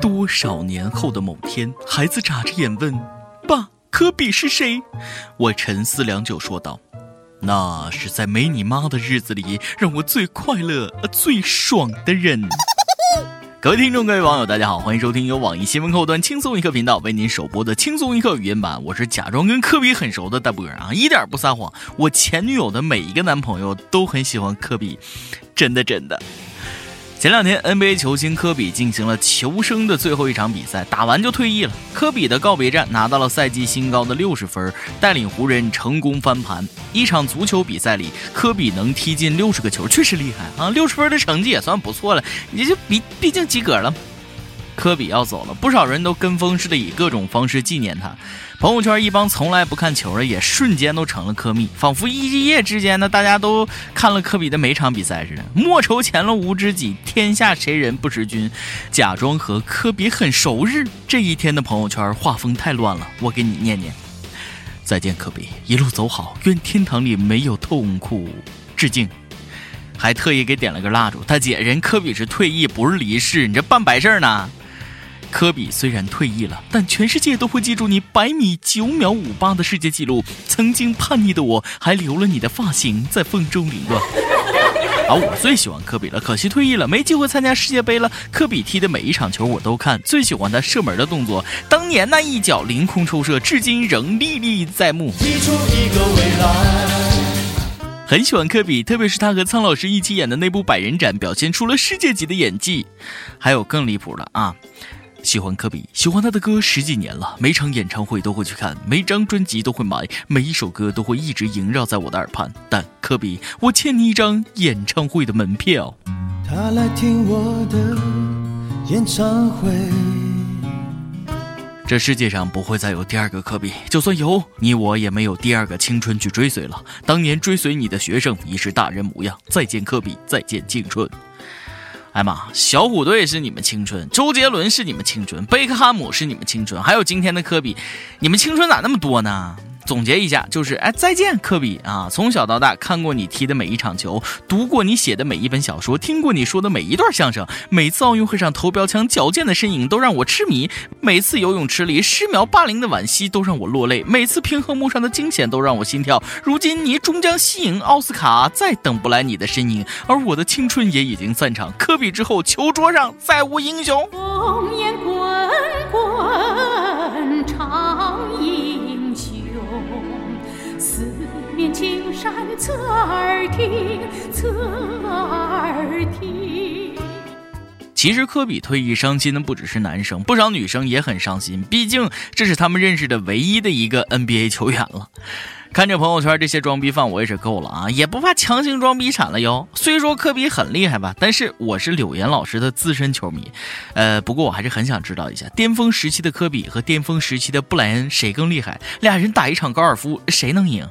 多少年后的某天，孩子眨着眼问：“爸，科比是谁？”我沉思良久，说道：“那是在没你妈的日子里，让我最快乐、最爽的人。”各位听众，各位网友，大家好，欢迎收听由网易新闻客户端轻松一刻频道为您首播的轻松一刻语音版。我是假装跟科比很熟的大波儿啊，一点不撒谎。我前女友的每一个男朋友都很喜欢科比，真的真的。前两天，NBA 球星科比进行了求生的最后一场比赛，打完就退役了。科比的告别战拿到了赛季新高的六十分，带领湖人成功翻盘。一场足球比赛里，科比能踢进六十个球，确实厉害啊！六十分的成绩也算不错了，也就毕毕竟及格了。科比要走了，不少人都跟风似的以各种方式纪念他。朋友圈一帮从来不看球的也瞬间都成了科迷，仿佛一夜之间呢，大家都看了科比的每场比赛似的。莫愁前路无知己，天下谁人不识君？假装和科比很熟日，这一天的朋友圈画风太乱了。我给你念念：再见，科比，一路走好，愿天堂里没有痛苦。致敬。还特意给点了个蜡烛。大姐，人科比是退役，不是离世，你这办白事呢？科比虽然退役了，但全世界都会记住你百米九秒五八的世界纪录。曾经叛逆的我，还留了你的发型在风中凌乱。啊，我最喜欢科比了，可惜退役了，没机会参加世界杯了。科比踢的每一场球我都看，最喜欢他射门的动作，当年那一脚凌空抽射，至今仍历历在目。踢出一个未来。很喜欢科比，特别是他和苍老师一起演的那部《百人斩》，表现出了世界级的演技。还有更离谱的啊！喜欢科比，喜欢他的歌十几年了，每场演唱会都会去看，每张专辑都会买，每一首歌都会一直萦绕在我的耳畔。但科比，我欠你一张演唱会的门票。他来听我的演唱会。这世界上不会再有第二个科比，就算有，你我也没有第二个青春去追随了。当年追随你的学生已是大人模样，再见科比，再见青春。哎妈，小虎队是你们青春，周杰伦是你们青春，贝克汉姆是你们青春，还有今天的科比，你们青春咋那么多呢？总结一下，就是哎，再见，科比啊！从小到大看过你踢的每一场球，读过你写的每一本小说，听过你说的每一段相声，每次奥运会上投标枪矫健的身影都让我痴迷，每次游泳池里十秒霸凌的惋惜都让我落泪，每次平衡木上的惊险都让我心跳。如今你终将息影奥斯卡，再等不来你的身影，而我的青春也已经散场。科比之后，球桌上再无英雄。烽烟滚滚，青山侧耳听，侧耳听。其实科比退役伤心的不只是男生，不少女生也很伤心。毕竟这是他们认识的唯一的一个 NBA 球员了。看着朋友圈这些装逼犯，我也是够了啊！也不怕强行装逼惨了哟。虽说科比很厉害吧，但是我是柳岩老师的资深球迷。呃，不过我还是很想知道一下，巅峰时期的科比和巅峰时期的布莱恩谁更厉害？俩人打一场高尔夫，谁能赢？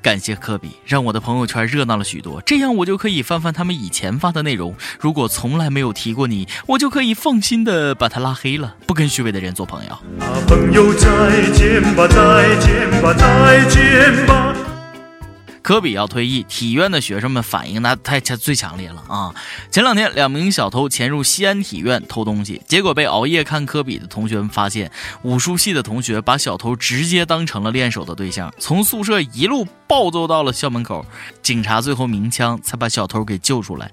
感谢科比，让我的朋友圈热闹了许多，这样我就可以翻翻他们以前发的内容。如果从来没有提过你，我就可以放心的把他拉黑了，不跟虚伪的人做朋友。啊朋友再见吧，再见吧，再见吧。科比要退役，体院的学生们反应那太强最强烈了啊！前两天，两名小偷潜入西安体院偷东西，结果被熬夜看科比的同学们发现。武术系的同学把小偷直接当成了练手的对象，从宿舍一路暴揍到了校门口，警察最后鸣枪才把小偷给救出来。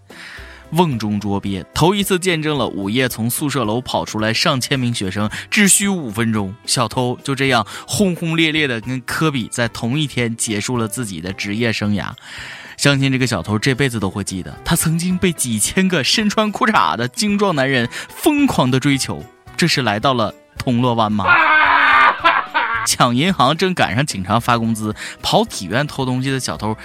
瓮中捉鳖，头一次见证了午夜从宿舍楼跑出来上千名学生，只需五分钟，小偷就这样轰轰烈烈的跟科比在同一天结束了自己的职业生涯。相信这个小偷这辈子都会记得，他曾经被几千个身穿裤衩的精壮男人疯狂的追求。这是来到了铜锣湾吗？抢银行正赶上警察发工资，跑体院偷东西的小偷。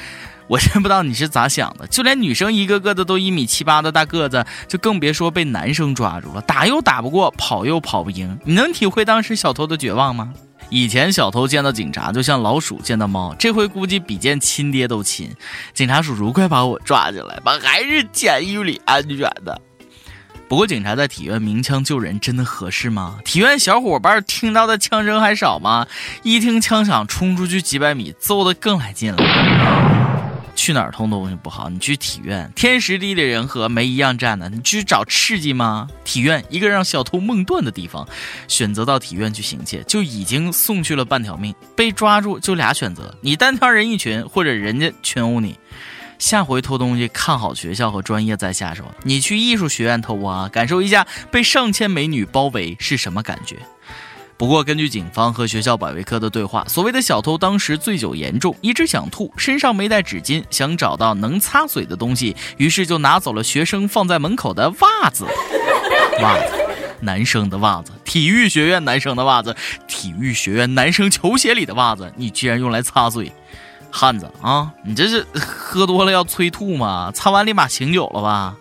我真不知道你是咋想的，就连女生一个个的都一米七八的大个子，就更别说被男生抓住了，打又打不过，跑又跑不赢。你能体会当时小偷的绝望吗？以前小偷见到警察就像老鼠见到猫，这回估计比见亲爹都亲。警察叔叔，快把我抓进来吧，还是监狱里安全的。不过警察在体院鸣枪救人真的合适吗？体院小伙伴听到的枪声还少吗？一听枪响，冲出去几百米，揍的更来劲了。去哪儿偷东西不好？你去体院，天时地利人和没一样占的。你去找刺激吗？体院一个让小偷梦断的地方，选择到体院去行窃，就已经送去了半条命。被抓住就俩选择：你单挑人一群，或者人家群殴你。下回偷东西，看好学校和专业再下手。你去艺术学院偷啊，感受一下被上千美女包围是什么感觉。不过，根据警方和学校保卫科的对话，所谓的小偷当时醉酒严重，一直想吐，身上没带纸巾，想找到能擦嘴的东西，于是就拿走了学生放在门口的袜子。袜子，男生的袜子，体育学院男生的袜子，体育学院男生球鞋里的袜子，你居然用来擦嘴，汉子啊，你这是喝多了要催吐吗？擦完立马醒酒了吧？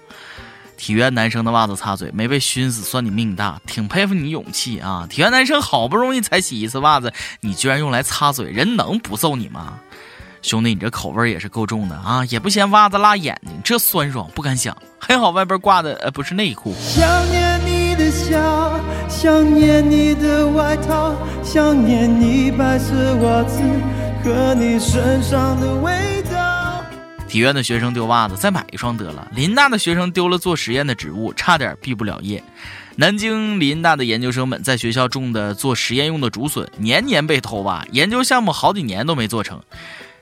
体院男生的袜子擦嘴没被熏死，算你命大，挺佩服你勇气啊！体院男生好不容易才洗一次袜子，你居然用来擦嘴，人能不揍你吗？兄弟，你这口味也是够重的啊！也不嫌袜子辣眼睛，这酸爽不敢想。还好外边挂的呃不是内裤。想念你的笑，想念你的外套，想念你白色袜子和你身上的味。体院的学生丢袜子，再买一双得了。林大的学生丢了做实验的植物，差点毕不了业。南京林大的研究生们在学校种的做实验用的竹笋，年年被偷挖，研究项目好几年都没做成。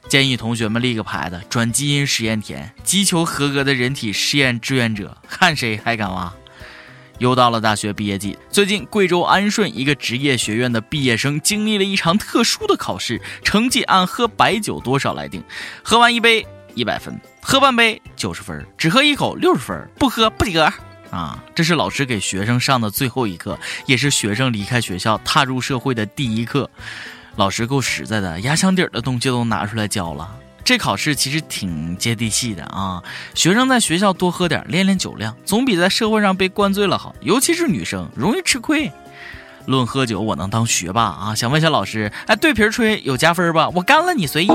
建议同学们立个牌子：转基因实验田，击求合格的人体试验志愿者，看谁还敢挖。又到了大学毕业季，最近贵州安顺一个职业学院的毕业生经历了一场特殊的考试，成绩按喝白酒多少来定，喝完一杯。一百分，喝半杯九十分，只喝一口六十分，不喝不及格啊！这是老师给学生上的最后一课，也是学生离开学校踏入社会的第一课。老师够实在的，压箱底儿的东西都拿出来教了。这考试其实挺接地气的啊！学生在学校多喝点，练练酒量，总比在社会上被灌醉了好。尤其是女生，容易吃亏。论喝酒，我能当学霸啊！想问一下老师，哎，对瓶吹有加分吧？我干了，你随意。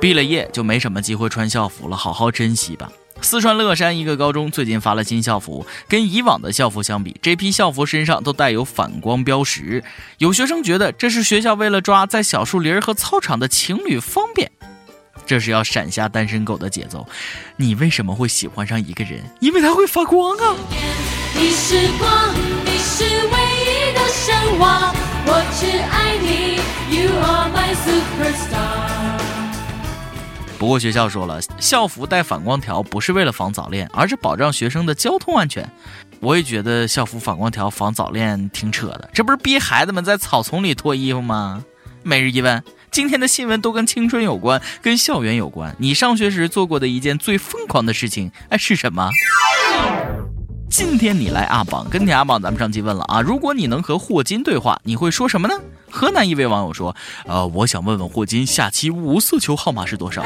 毕了业就没什么机会穿校服了，好好珍惜吧。四川乐山一个高中最近发了新校服，跟以往的校服相比，这批校服身上都带有反光标识。有学生觉得这是学校为了抓在小树林和操场的情侣方便，这是要闪下单身狗的节奏。你为什么会喜欢上一个人？因为他会发光啊！你是光，你是不过学校说了，校服带反光条不是为了防早恋，而是保障学生的交通安全。我也觉得校服反光条防早恋挺扯的，这不是逼孩子们在草丛里脱衣服吗？每日一问，今天的新闻都跟青春有关，跟校园有关。你上学时做过的一件最疯狂的事情，哎是什么？今天你来阿榜，跟你阿榜，咱们上期问了啊，如果你能和霍金对话，你会说什么呢？河南一位网友说：“呃，我想问问霍金，下期五色球号码是多少？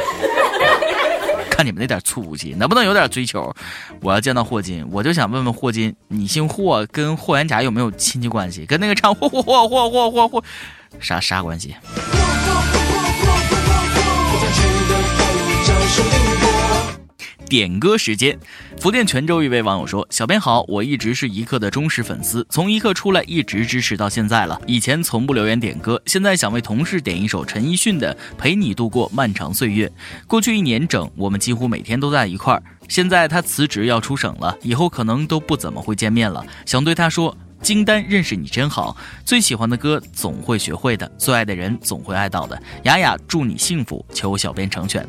看你们那点粗气，能不能有点追求？我要见到霍金，我就想问问霍金，你姓霍，跟霍元甲有没有亲戚关系？跟那个唱霍霍霍霍霍霍霍啥啥关系？”点歌时间，福建泉州一位网友说：“小编好，我一直是一刻的忠实粉丝，从一刻出来一直支持到现在了。以前从不留言点歌，现在想为同事点一首陈奕迅的《陪你度过漫长岁月》。过去一年整，我们几乎每天都在一块儿。现在他辞职要出省了，以后可能都不怎么会见面了。想对他说。”金丹认识你真好，最喜欢的歌总会学会的，最爱的人总会爱到的。雅雅祝你幸福，求小编成全。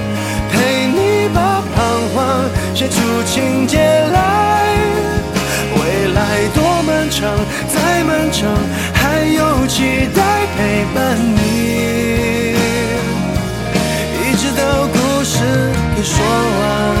写出情节来。未来多漫长，再漫长，还有期待陪伴你，一直到故事给说完。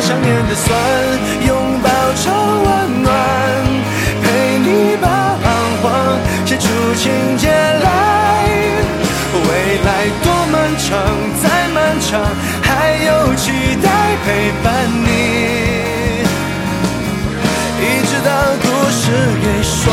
想念的酸拥抱成温暖，陪你把彷徨写出情节来。未来多漫长，再漫长，还有期待陪伴你。一直到故事给说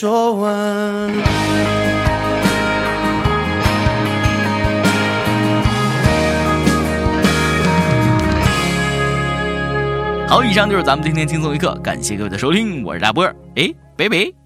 说完。好，以上就是咱们今天轻松一刻，感谢各位的收听，我是大波儿，哎，拜拜。